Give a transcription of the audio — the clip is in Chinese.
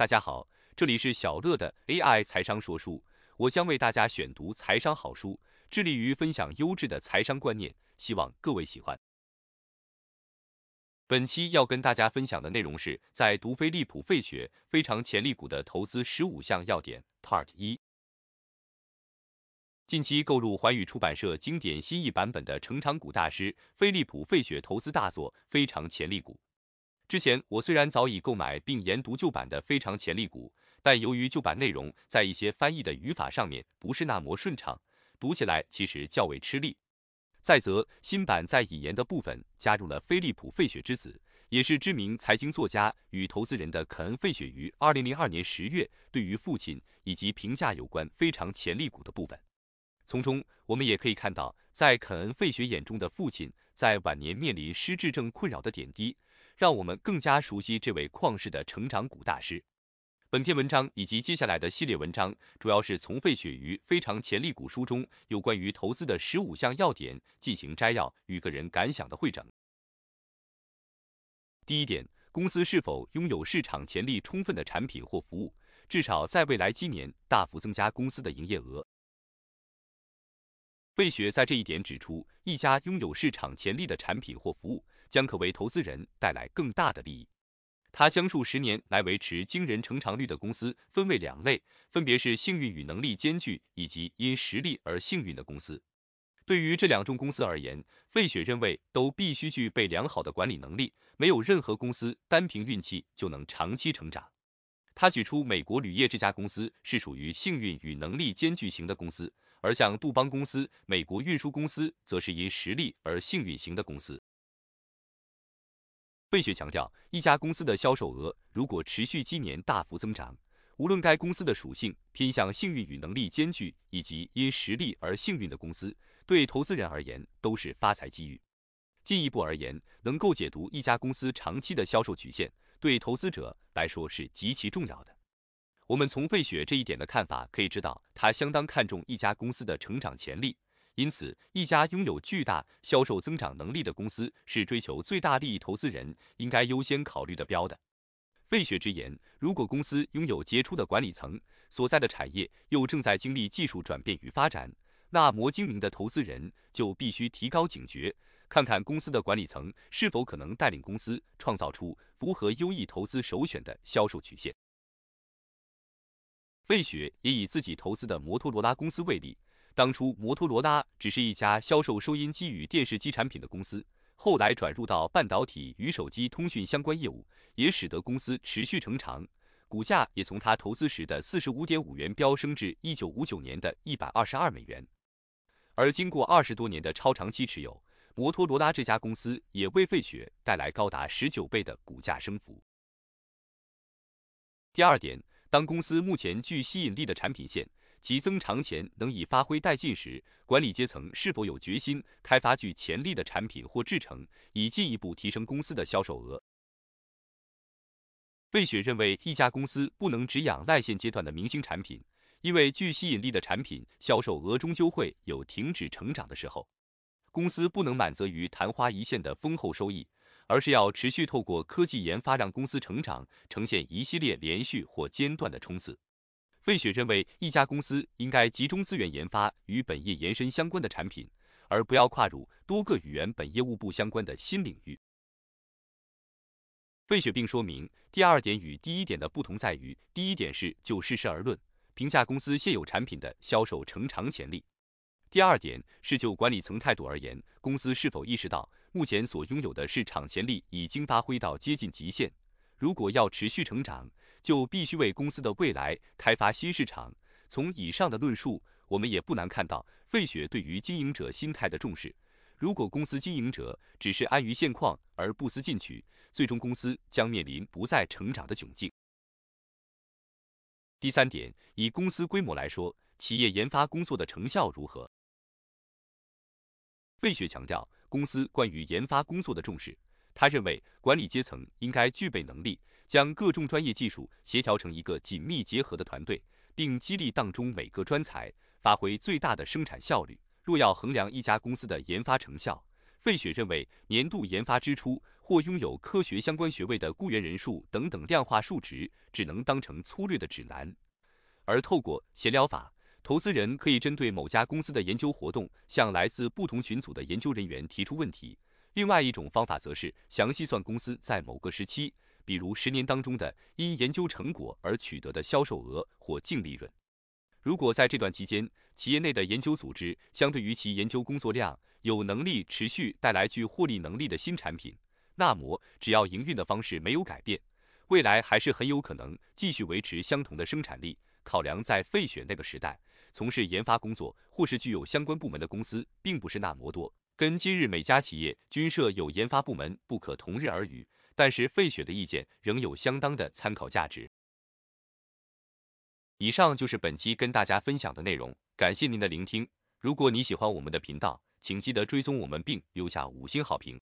大家好，这里是小乐的 AI 财商说书，我将为大家选读财商好书，致力于分享优质的财商观念，希望各位喜欢。本期要跟大家分享的内容是在读飞利浦费雪非常潜力股的投资十五项要点 Part 一。近期购入环宇出版社经典新译版本的成长股大师飞利浦费雪投资大作《非常潜力股》。之前我虽然早已购买并研读旧版的《非常潜力股》，但由于旧版内容在一些翻译的语法上面不是那么顺畅，读起来其实较为吃力。再则，新版在引言的部分加入了菲利普·费雪之子，也是知名财经作家与投资人的肯恩·费雪于二零零二年十月对于父亲以及评价有关非常潜力股的部分。从中我们也可以看到，在肯恩·费雪眼中的父亲在晚年面临失智症困扰的点滴。让我们更加熟悉这位旷世的成长股大师。本篇文章以及接下来的系列文章，主要是从费雪于《非常潜力股》书中有关于投资的十五项要点进行摘要与个人感想的汇整。第一点，公司是否拥有市场潜力充分的产品或服务，至少在未来几年大幅增加公司的营业额。费雪在这一点指出，一家拥有市场潜力的产品或服务。将可为投资人带来更大的利益。他将数十年来维持惊人成长率的公司分为两类，分别是幸运与能力兼具以及因实力而幸运的公司。对于这两种公司而言，费雪认为都必须具备良好的管理能力，没有任何公司单凭运气就能长期成长。他举出美国铝业这家公司是属于幸运与能力兼具型的公司，而像杜邦公司、美国运输公司则是因实力而幸运型的公司。费雪强调，一家公司的销售额如果持续今年大幅增长，无论该公司的属性偏向幸运与能力兼具，以及因实力而幸运的公司，对投资人而言都是发财机遇。进一步而言，能够解读一家公司长期的销售曲线，对投资者来说是极其重要的。我们从费雪这一点的看法可以知道，他相当看重一家公司的成长潜力。因此，一家拥有巨大销售增长能力的公司是追求最大利益投资人应该优先考虑的标的。费雪直言，如果公司拥有杰出的管理层，所在的产业又正在经历技术转变与发展，那么精明的投资人就必须提高警觉，看看公司的管理层是否可能带领公司创造出符合优异投资首选的销售曲线。费雪也以自己投资的摩托罗拉公司为例。当初摩托罗拉只是一家销售收音机与电视机产品的公司，后来转入到半导体与手机通讯相关业务，也使得公司持续成长，股价也从他投资时的四十五点五元飙升至一九五九年的一百二十二美元。而经过二十多年的超长期持有，摩托罗拉这家公司也为费雪带来高达十九倍的股价升幅。第二点，当公司目前具吸引力的产品线。其增长前能以发挥殆尽时，管理阶层是否有决心开发具潜力的产品或制成，以进一步提升公司的销售额？费雪认为，一家公司不能只仰赖现阶段的明星产品，因为具吸引力的产品销售额终究会有停止成长的时候。公司不能满足于昙花一现的丰厚收益，而是要持续透过科技研发让公司成长，呈现一系列连续或间断的冲刺。费雪认为，一家公司应该集中资源研发与本业延伸相关的产品，而不要跨入多个与原本业务不相关的新领域。费雪并说明，第二点与第一点的不同在于，第一点是就事实而论，评价公司现有产品的销售成长潜力；第二点是就管理层态度而言，公司是否意识到目前所拥有的市场潜力已经发挥到接近极限，如果要持续成长。就必须为公司的未来开发新市场。从以上的论述，我们也不难看到费雪对于经营者心态的重视。如果公司经营者只是安于现况而不思进取，最终公司将面临不再成长的窘境。第三点，以公司规模来说，企业研发工作的成效如何？费雪强调公司关于研发工作的重视。他认为管理阶层应该具备能力。将各种专业技术协调成一个紧密结合的团队，并激励当中每个专才发挥最大的生产效率。若要衡量一家公司的研发成效，费雪认为，年度研发支出或拥有科学相关学位的雇员人数等等量化数值，只能当成粗略的指南。而透过闲聊法，投资人可以针对某家公司的研究活动，向来自不同群组的研究人员提出问题。另外一种方法则是详细算公司在某个时期，比如十年当中的因研究成果而取得的销售额或净利润。如果在这段期间，企业内的研究组织相对于其研究工作量有能力持续带来具获利能力的新产品，那么只要营运的方式没有改变，未来还是很有可能继续维持相同的生产力。考量在费雪那个时代，从事研发工作或是具有相关部门的公司并不是那么多，跟今日每家企业均设有研发部门不可同日而语。但是费雪的意见仍有相当的参考价值。以上就是本期跟大家分享的内容，感谢您的聆听。如果你喜欢我们的频道，请记得追踪我们并留下五星好评。